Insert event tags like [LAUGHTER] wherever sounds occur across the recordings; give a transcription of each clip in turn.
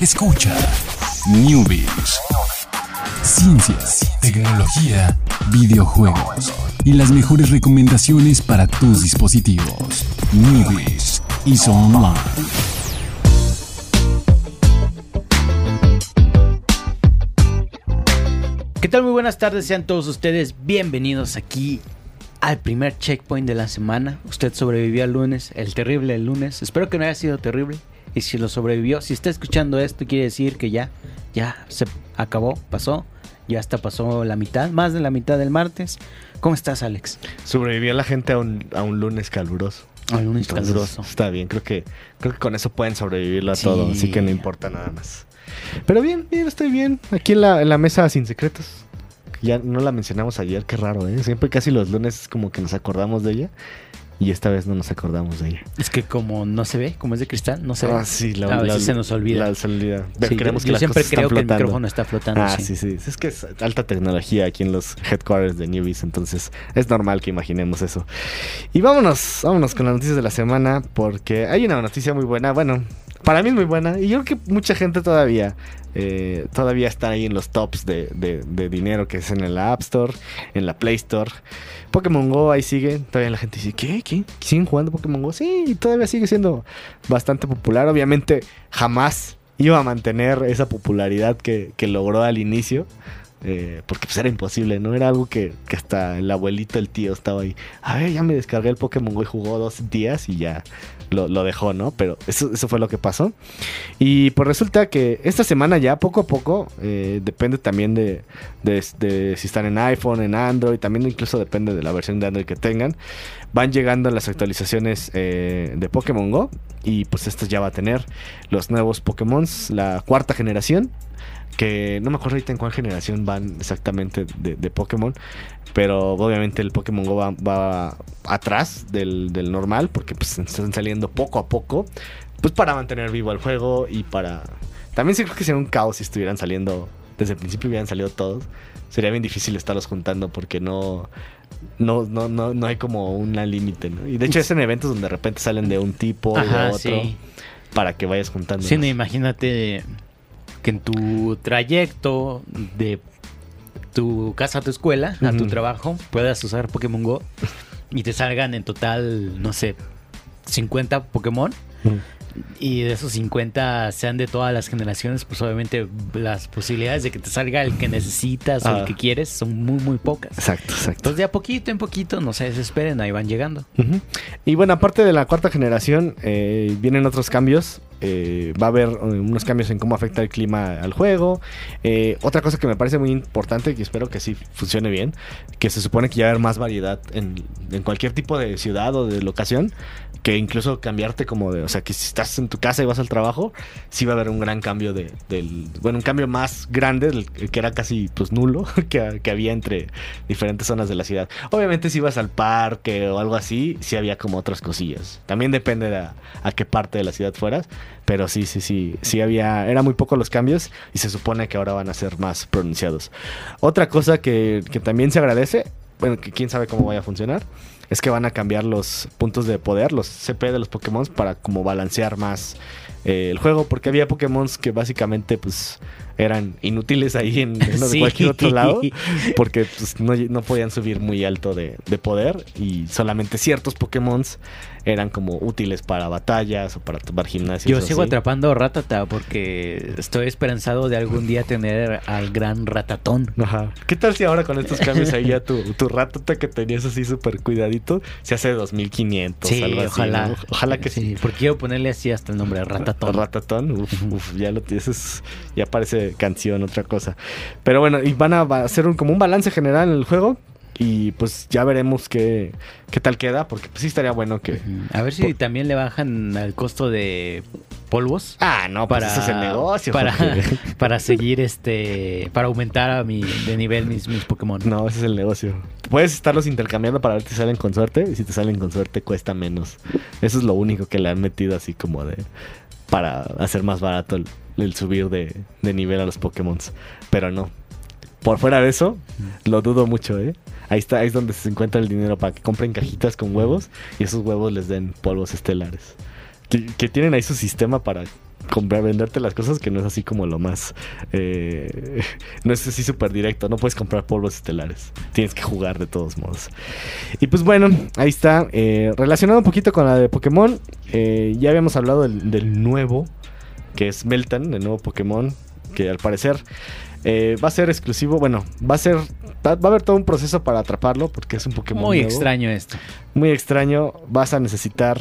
Escucha Newbies. Ciencias, tecnología, videojuegos y las mejores recomendaciones para tus dispositivos. Newbies y Online. ¿Qué tal? Muy buenas tardes, sean todos ustedes bienvenidos aquí al primer checkpoint de la semana. Usted sobrevivió al lunes, el terrible lunes. Espero que no haya sido terrible. Y si lo sobrevivió, si está escuchando esto, quiere decir que ya, ya se acabó, pasó. Ya hasta pasó la mitad, más de la mitad del martes. ¿Cómo estás, Alex? Sobrevivió la gente a un, a un lunes caluroso. A un lunes Entonces, caluroso. Está bien, creo que, creo que con eso pueden sobrevivirlo a Sí. todo, así que no importa nada más. Pero bien, bien, estoy bien. Aquí en la, en la mesa sin secretos. Ya no la mencionamos ayer, qué raro, ¿eh? Siempre casi los lunes es como que nos acordamos de ella. Y esta vez no nos acordamos de ella. Es que como no se ve, como es de cristal, no se Ah, ve. sí, A veces se nos olvida. la- se olvida. Sí, Creemos yo que siempre creo que el micrófono está flotando. Ah, sí. sí, sí. Es que es alta tecnología aquí en los headquarters de Newbies, entonces es normal que imaginemos eso. Y vámonos, vámonos con las noticias de la semana, porque hay una noticia muy buena. Bueno, para mí es muy buena, y yo creo que mucha gente todavía, eh, todavía está ahí en los tops de, dinero que es en el App Store, en la Play Store. Pokémon Go ahí sigue, todavía la gente dice, ¿qué? ¿Qué? ¿Siguen jugando Pokémon Go? Sí, y todavía sigue siendo bastante popular. Obviamente jamás iba a mantener esa popularidad que logró al inicio. Eh, porque pues era imposible, ¿no? Era algo que, que hasta el abuelito, el tío estaba ahí. A ver, ya me descargué el Pokémon Go y jugó dos días y ya lo, lo dejó, ¿no? Pero eso, eso fue lo que pasó. Y pues resulta que esta semana ya poco a poco, eh, depende también de, de- de si están en iPhone, en Android, también incluso depende de la versión de Android que tengan, van llegando las actualizaciones eh, de Pokémon Go y pues estas ya va a tener los nuevos Pokémon, la cuarta generación, que no me acuerdo ahorita en cuál generación van exactamente de, de Pokémon, pero obviamente el Pokémon Go va, va atrás del, del normal porque pues están saliendo poco a poco, pues para mantener vivo el juego y para... También sí creo que sería un caos si estuvieran saliendo, desde el principio hubieran salido todos. Sería bien difícil estarlos juntando porque no, no, no, no, no hay como una límite, ¿no? Y de hecho es en eventos donde de repente salen de un tipo y de Ajá, otro sí. para que vayas juntando. Sí, no, imagínate que en tu trayecto de tu casa a tu escuela, a tu trabajo, puedas usar Pokémon Go y te salgan en total, no sé, 50 Pokémon y de esos 50 sean de todas las generaciones, pues obviamente las posibilidades de que te salga el que necesitas o Ah. el que quieres son muy, muy pocas. Exacto, exacto. Entonces de a poquito en poquito, no se desesperen, ahí van llegando. Y bueno, aparte de la cuarta generación, eh, vienen otros cambios. Eh, va a haber eh, unos cambios en cómo afecta el clima al juego. Eh, otra cosa que me parece muy importante, que espero que sí funcione bien, que se supone que ya va a haber más variedad en, cualquier tipo de ciudad o de locación, que incluso cambiarte como de, o sea, que si estás en tu casa y vas al trabajo, sí va a haber un gran cambio de, bueno, un cambio más grande, que era casi pues nulo, [LAUGHS] que, había entre diferentes zonas de la ciudad. Obviamente si ibas al parque o algo así, sí había como otras cosillas. También depende de a qué parte de la ciudad fueras, pero sí, sí, sí, sí había, era muy poco los cambios y se supone que ahora van a ser más pronunciados. Otra cosa que, que también se agradece, bueno, que quién sabe cómo vaya a funcionar, es que van a cambiar los puntos de poder, los CP de los Pokémon para como balancear más eh, el juego, porque había Pokémon que básicamente pues eran inútiles ahí en, en [LAUGHS] Sí. cualquier otro lado, [LAUGHS] porque pues, no, no podían subir muy alto de, de poder y solamente ciertos Pokémon eran como útiles para batallas o para tomar gimnasios. Yo sigo así. atrapando Ratata porque estoy esperanzado de algún día tener al gran Ratatón. Ajá. ¿Qué tal si ahora con estos [LAUGHS] cambios ahí ya tu, tu ratata que tenías así súper cuidadito se hace 2500? Sí, algo así, ojalá. ¿no? Ojalá que sí. Porque quiero ponerle así hasta el nombre, Ratatón. Ratatón, uf, uf, ya lo tienes, es- ya parece canción, otra cosa. Pero bueno, y van a hacer un, como un balance general en el juego. Y pues ya veremos qué, qué tal queda, porque pues sí estaría bueno que... A ver si también le bajan al costo de polvos. Ah, no, pues para ese es el negocio. [LAUGHS] para seguir este para aumentar a mi de nivel mis, mis Pokémon No, ese es el negocio. Puedes estarlos intercambiando para ver si salen con suerte. Y si te salen con suerte, cuesta menos. Eso es lo único que le han metido así como de. Para hacer más barato el, el subir de, de nivel a los Pokémon. Pero no. Por fuera de eso, lo dudo mucho, ¿eh? Ahí está, ahí es donde se encuentra el dinero para que compren cajitas con huevos y esos huevos les den polvos estelares. Que, tienen ahí su sistema para, comprar, venderte las cosas que no es así como lo más. eh, [LAUGHS] no es así súper directo. No puedes comprar polvos estelares. Tienes que jugar de todos modos. Y pues bueno, ahí está. eh, relacionado un poquito con la de Pokémon. eh, ya habíamos hablado del nuevo, que es Meltan, el nuevo Pokémon. Que al parecer eh, va a ser exclusivo. Bueno, va a ser. Va, a haber todo un proceso para atraparlo. Porque es un Pokémon Muy nuevo extraño esto. muy extraño. Vas a necesitar.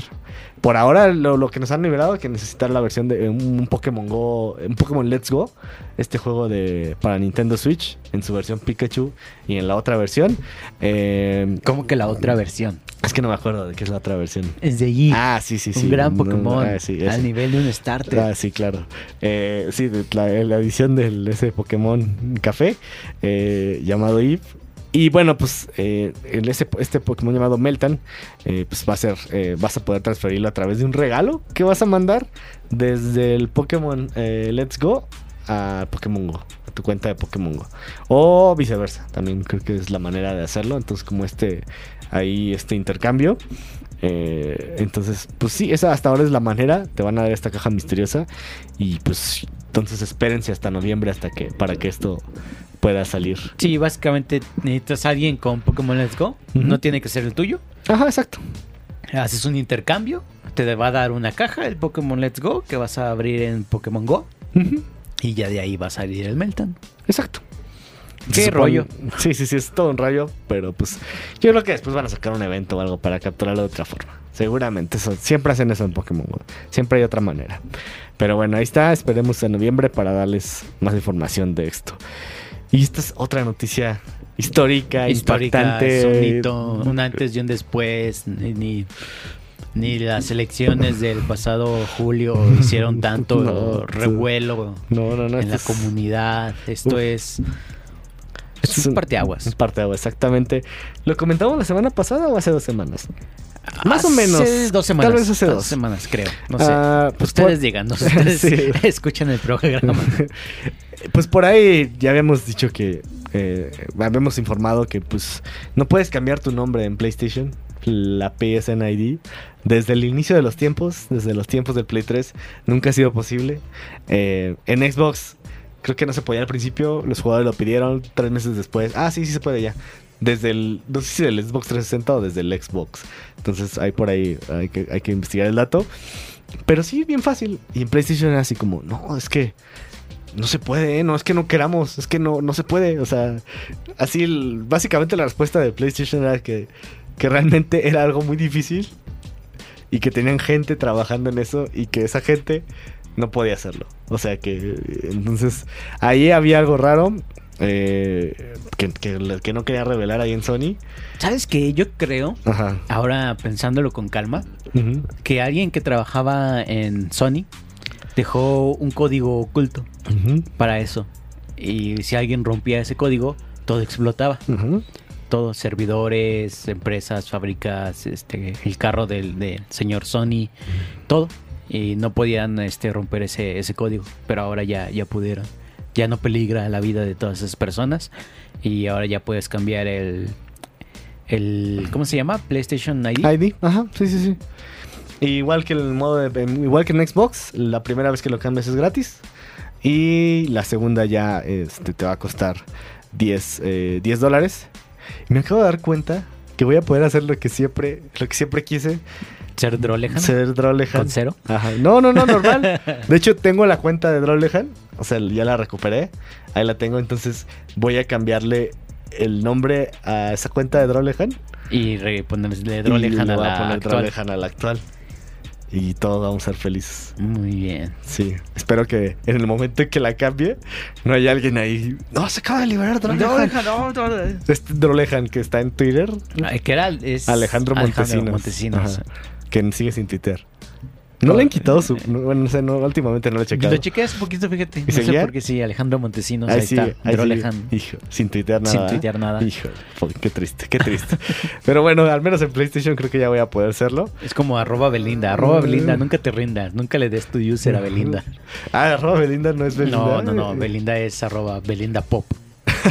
Por ahora, lo, lo que nos han liberado, que necesitar la versión de un, un Pokémon Go, un Pokémon Let's Go, este juego de para Nintendo Switch, en su versión Pikachu y en la otra versión. Eh, Como que la otra versión. Es que no me acuerdo de qué es la otra versión. Es de allí. Ah, sí, sí, sí. un gran No, no, Pokémon. ah, sí, al nivel de un starter. Ah, sí, claro. Eh, sí, la, la edición de ese Pokémon Café eh, llamado Eve. Y bueno, pues eh, ese, este Pokémon llamado Meltan, eh, pues va a ser, eh, vas a poder transferirlo a través de un regalo que vas a mandar desde el Pokémon Let's Go a Pokémon Go, tu cuenta de Pokémon Go. O viceversa, también creo que es la manera de hacerlo. Entonces, como este, ahí este intercambio. Eh, entonces, pues sí, esa hasta ahora es la manera. Te van a dar esta caja misteriosa. Y pues entonces espérense hasta noviembre hasta que para que esto pueda salir. Sí, básicamente necesitas a alguien con Pokémon Let's Go. No tiene que ser el tuyo. Ajá, exacto. Haces un intercambio. Te va a dar una caja el Pokémon Let's Go que vas a abrir en Pokémon Go. Y ya de ahí va a salir el Meltan. Exacto. ¿Qué rollo? [LAUGHS] Sí, sí, sí, es todo un rollo, pero pues yo creo que después van a sacar un evento o algo para capturarlo de otra forma. Seguramente, eso, siempre hacen eso en Pokémon Go. Siempre hay otra manera. Pero bueno, ahí está, esperemos en noviembre para darles más información de esto. Y esta es otra noticia histórica, Histórica, impactante. es un hito, un antes y un después. Ni, ni, las elecciones del pasado julio hicieron [LAUGHS] tanto No, revuelo No, no, no. en la es- comunidad. Esto Uf. es, es un parteaguas. Es parte de agua, exactamente. ¿Lo comentamos la semana pasada o hace dos semanas? Más o menos. dos semanas. Tal vez hace dos. semanas, creo. No sé. Ah, pues Ustedes por- digan, no sé, ustedes [LAUGHS] Sí. [LAUGHS] escuchan el programa. Pues por ahí ya habíamos dicho que eh, habíamos informado que pues no puedes cambiar tu nombre en PlayStation, la PSN ID, desde el inicio de los tiempos, desde los tiempos del Play 3, nunca ha sido posible. Eh, en Xbox creo que no se podía al principio, los jugadores lo pidieron tres meses después. Ah, sí, sí se puede ya. Desde el, no sé si del Xbox 360 o desde el Xbox. Entonces hay por ahí, hay que, hay que investigar el dato. Pero sí, bien fácil. Y en PlayStation era así como, no, es que no se puede, ¿eh? no es que no queramos, es que no, no se puede. O sea, así, básicamente la respuesta de PlayStation era que, que realmente [LAUGHS] era algo muy difícil y que tenían gente trabajando en eso y que esa gente no podía hacerlo. O sea que, entonces, ahí había algo raro eh, que, que, que no quería revelar ahí en Sony. ¿Sabes qué? Yo creo, Ajá. ahora pensándolo con calma, que alguien que trabajaba en Sony dejó un código oculto para eso. Y si alguien rompía ese código, todo explotaba. Ujú. Todo, servidores, empresas, fábricas, este, el carro del, señor Sony, todo. Y no podían este, romper ese, ese código, pero ahora ya, ya pudieron. Ya no peligra la vida de todas esas personas. Y ahora ya puedes cambiar el, el ¿cómo se llama? PlayStation ID. ID, ajá, sí, sí, sí. Igual que el modo de, igual que en Xbox, la primera vez que lo cambias es gratis. Y la segunda ya este, te va a costar 10, eh, 10 dólares. Y me acabo de dar cuenta que voy a poder hacer lo que siempre, lo que siempre quise. Ser Drolehan. Ser Drolehan. Con cero. Ajá. No, no, no, normal. [LAUGHS] De hecho, tengo la cuenta de Drolehan. O sea, ya la recuperé. Ahí la tengo. Entonces voy a cambiarle el nombre a esa cuenta de Drolehan. Y ponerle Drolehan le a voy la poner actual. Drolehan a la actual. Y todos vamos a ser felices. Muy bien. Sí. Espero que en el momento en que la cambie, no haya alguien ahí. No, se acaba de liberar Drolehan. Este Drolehan que está en Twitter. Ay, que era es Alejandro Montesinos. Montesinos. Ajá. Que sigue sin Twitter. No le han quitado su. no, bueno, no sé, no, últimamente no lo he checado. Lo chequé hace poquito, fíjate. ¿Y No sé por qué sí, Alejandro Montesinos. Ahí está. ahí sigue. Hijo, sin tuitear nada. Sin ¿eh? tuitear nada. Hijo, qué triste, qué triste. [LAUGHS] Pero bueno, al menos en PlayStation creo que ya voy a poder hacerlo. Es como arroba Belinda. Arroba Belinda. Nunca te rindas. Nunca le des tu user a Belinda. Ah, arroba Belinda no es Belinda. No, no, no. Belinda es arroba Belinda Pop.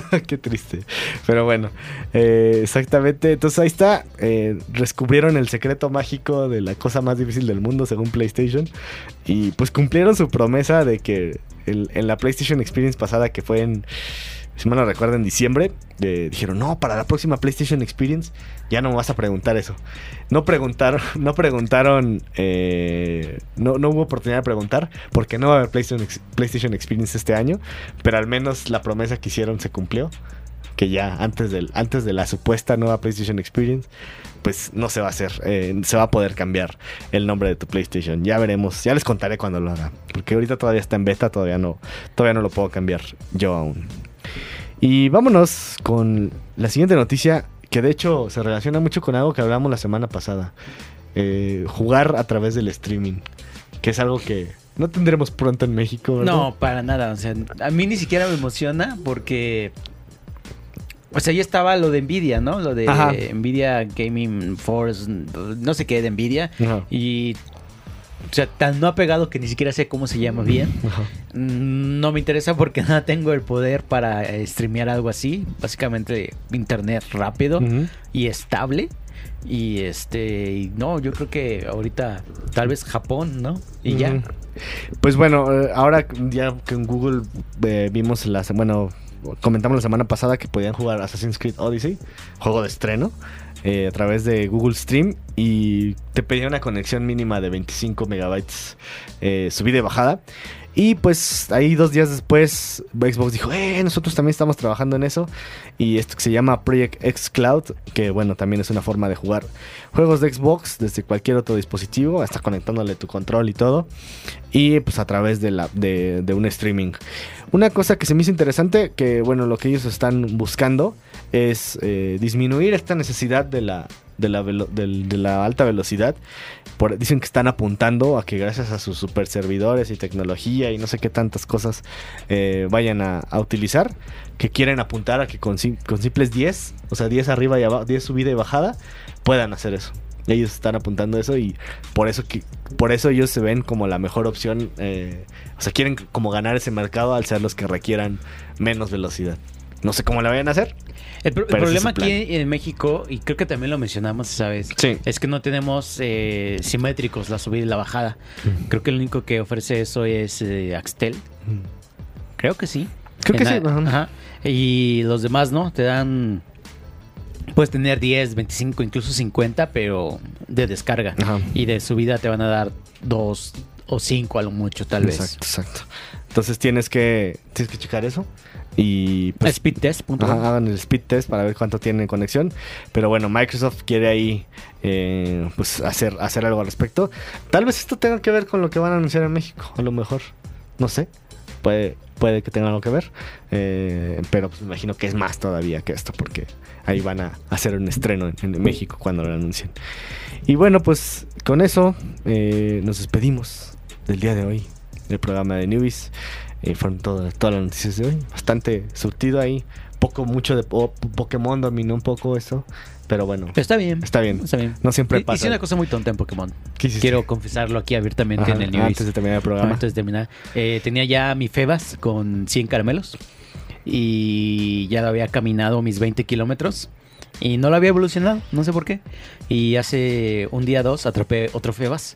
[LAUGHS] Qué triste. Pero bueno, eh, exactamente. Entonces ahí está. Eh, descubrieron el secreto mágico de la cosa más difícil del mundo según PlayStation. Y pues cumplieron su promesa de que en la PlayStation Experience pasada que fue en... Si mal no recuerdo, en diciembre, eh, dijeron, no, para la próxima PlayStation Experience ya no me vas a preguntar eso. No preguntaron, [LAUGHS] no preguntaron, eh, no, no hubo oportunidad de preguntar porque no va a haber PlayStation, PlayStation Experience este año, pero al menos la promesa que hicieron se cumplió. Que ya antes, del, antes de la supuesta nueva PlayStation Experience, pues no se va a hacer, eh, se va a poder cambiar el nombre de tu PlayStation. Ya veremos, ya les contaré cuando lo haga, porque ahorita todavía está en beta, todavía no, todavía no lo puedo cambiar yo aún. Y vámonos con la siguiente noticia, que de hecho se relaciona mucho con algo que hablamos la semana pasada. Eh, jugar a través del streaming, que es algo que no tendremos pronto en México. ¿verdad? No, para nada. O sea, a mí ni siquiera me emociona porque. O sea, ya estaba lo de Nvidia, ¿no? Lo de Ajá. Nvidia Gaming Force, no sé qué de Nvidia. Ajá. Y. O sea, tan no ha pegado que ni siquiera sé cómo se llama bien. Ajá. Mm, No me interesa porque [LAUGHS] no tengo el poder para eh, streamear algo así. Básicamente, internet rápido y estable. Y este, no, yo creo que ahorita tal vez Japón, ¿no? Y ya. Pues bueno, eh, ahora ya que en Google eh, vimos la bueno, comentamos la semana pasada que podían jugar Assassin's Creed Odyssey, juego de estreno, eh, a través de Google Stream y te pedía una conexión mínima de 25 megabytes eh, subida y bajada. Y pues ahí dos días después Xbox dijo, eh, nosotros también estamos trabajando en eso. Y esto que se llama Project X Cloud, que bueno, también es una forma de jugar juegos de Xbox desde cualquier otro dispositivo, hasta conectándole tu control y todo. Y pues a través de, la, de, de un streaming. Una cosa que se me hizo interesante, que bueno, lo que ellos están buscando es eh, disminuir esta necesidad de la, de la, de la alta velocidad. Por- dicen que están apuntando a que gracias a sus super servidores y tecnología y no sé qué tantas cosas eh, vayan a, utilizar, que quieren apuntar a que con, con simples 10, o sea, 10 arriba y abajo, 10 subida y bajada, puedan hacer eso. Ellos están apuntando eso y por eso que por eso ellos se ven como la mejor opción. eh, o sea, quieren como ganar ese mercado al ser los que requieran menos velocidad. No sé cómo la vayan a hacer. El, pro- problema aquí en México, y creo que también lo mencionamos esa vez, Sí. es que no tenemos eh, simétricos la subida y la bajada. Creo que el único que ofrece eso es eh, Axtel. Creo que sí. Creo que En sí, la- ajá. Y los demás, ¿no? Te dan... Puedes tener 10, 25, incluso 50, pero de descarga. Ajá. Y de subida te van a dar 2 o 5 a lo mucho, tal vez. Exacto, exacto. Entonces tienes que tienes que checar eso y pues Speedtest.com. Ajá, hagan el speed test para ver cuánto tienen conexión. Pero bueno, Microsoft quiere ahí eh, pues hacer, hacer algo al respecto. Tal vez esto tenga que ver con lo que van a anunciar en México, a lo mejor. No sé. Puede, puede que tenga algo que ver. Eh, pero pues me imagino que es más todavía que esto, porque ahí van a hacer un estreno en, en México cuando lo anuncien. Y bueno, pues con eso eh, nos despedimos del día de hoy del programa de Newbies. Eh, fueron todo- todas las noticias de hoy. Bastante surtido ahí. Poco, mucho de po- Pokémon dominó un poco eso. Pero bueno, Pero está bien. está bien. Está bien. No siempre pasa. Hice una cosa muy tonta en Pokémon. Quiero confesarlo aquí abiertamente Ajá, en el News. antes de terminar el programa. Antes de terminar. Eh, tenía ya mi Febas con 100 caramelos. Y ya lo había caminado mis 20 kilómetros. Y no lo había evolucionado, no sé por qué. Y hace un día dos atrapé otro Febas.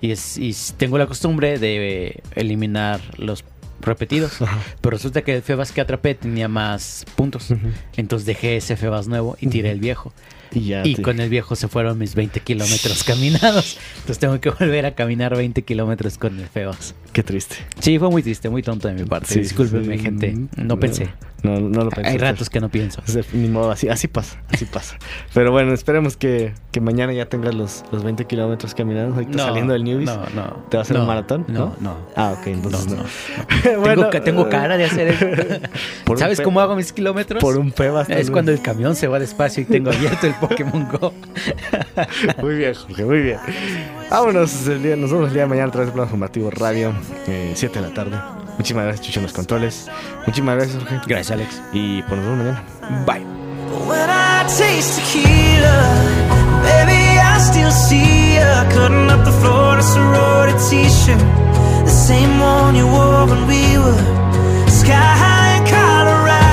Y, es, y s- tengo la costumbre de eliminar los repetidos. Ajá. Pero resulta que el Febas que atrapé tenía más puntos. Entonces dejé ese Febas nuevo y tiré el viejo. Y ya. Y te- con el viejo se fueron mis 20 kilómetros caminados. Entonces tengo que volver a caminar 20 kilómetros con el Febas. Qué triste. Sí, fue muy triste, muy tonto de mi parte. Sí, Discúlpenme, sí. gente. No pensé. No, no lo pensé. Hay ratos que no pienso. Ni modo, así, así pasa, así pasa. Pero bueno, esperemos que, que mañana ya tengas los, los 20 kilómetros caminados ahorita saliendo del Newbies. No, no. ¿Te va a hacer no, un maratón? No, no. Ah, ok, entonces No, no. no, [LAUGHS] Bueno, tengo, tengo cara de hacer eso. [LAUGHS] ¿Sabes cómo hago mis kilómetros? Por un pebas. Es cuando el camión se va despacio y tengo abierto el Pokémon Go. [LAUGHS] Muy bien, Jorge, muy bien. Vámonos, el día, nos vemos el día de mañana a través del plan formativo radio, 7 de la tarde. Muchísimas gracias, Chucho, en los controles. Muchísimas gracias, Jorge. Gracias, Alex. Y pues nos vemos mañana. Bye. Still see ya cutting up the Florida sorority t-shirt, the same one you wore when we were sky high in Colorado.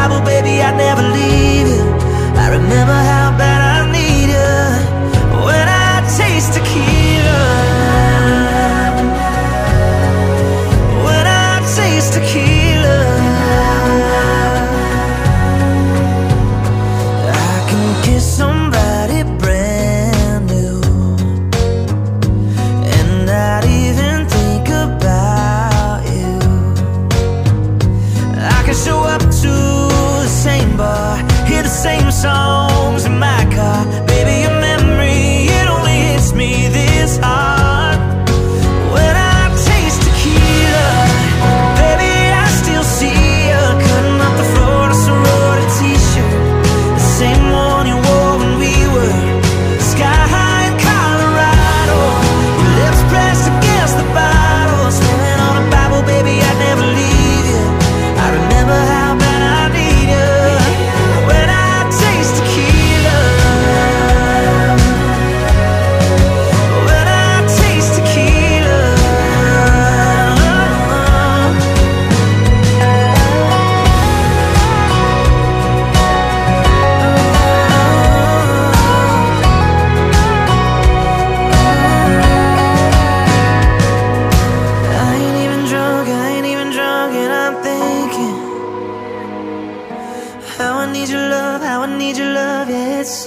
Bible, baby, I'd never leave you. I remember how.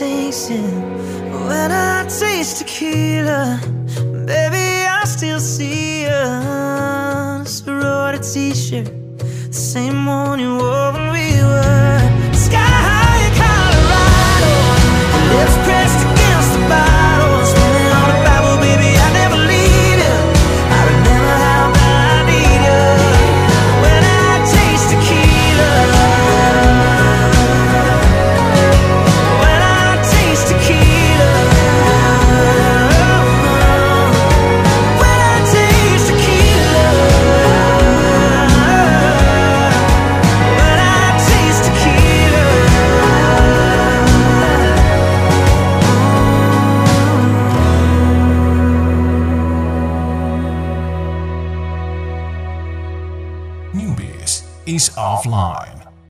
temptation When I taste tequila Baby, I still see you a sorority t-shirt. The same one you